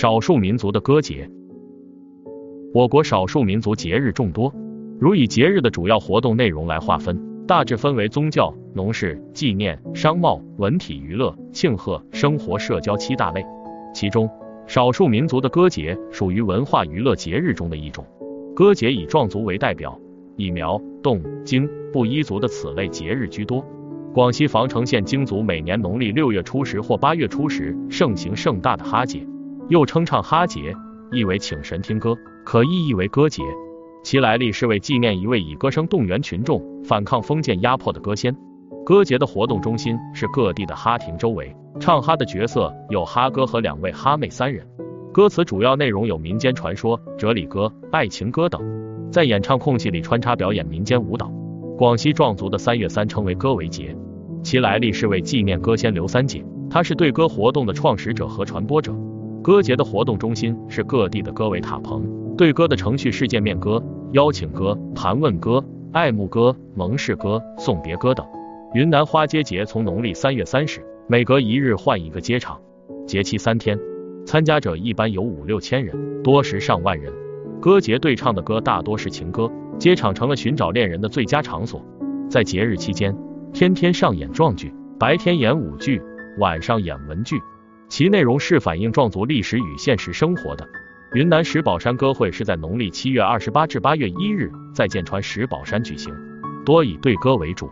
少数民族的歌节。我国少数民族节日众多，如以节日的主要活动内容来划分，大致分为宗教、农事、纪念、商贸、文体娱乐、庆贺、生活社交七大类。其中，少数民族的歌节属于文化娱乐节日中的一种。歌节以壮族为代表，以苗、侗、京、布依族的此类节日居多。广西防城县京族每年农历六月初十或八月初十盛行盛大的哈节，又称唱哈节，意为请神听歌。可意译为歌节，其来历是为纪念一位以歌声动员群众反抗封建压迫的歌仙。歌节的活动中心是各地的哈亭周围，唱哈的角色有哈哥和两位哈妹三人。歌词主要内容有民间传说、哲理歌、爱情歌等，在演唱空隙里穿插表演民间舞蹈。广西壮族的三月三称为歌为节，其来历是为纪念歌仙刘三姐，他是对歌活动的创始者和传播者。歌节的活动中心是各地的歌为塔棚。对歌的程序是见面歌、邀请歌、盘问歌、爱慕歌、盟誓歌、送别歌等。云南花街节从农历三月三十，每隔一日换一个街场，节期三天，参加者一般有五六千人，多时上万人。歌节对唱的歌大多是情歌，街场成了寻找恋人的最佳场所。在节日期间，天天上演壮剧，白天演舞剧，晚上演文剧，其内容是反映壮族历史与现实生活的。云南石宝山歌会是在农历七月二十八至八月一日在剑川石宝山举行，多以对歌为主。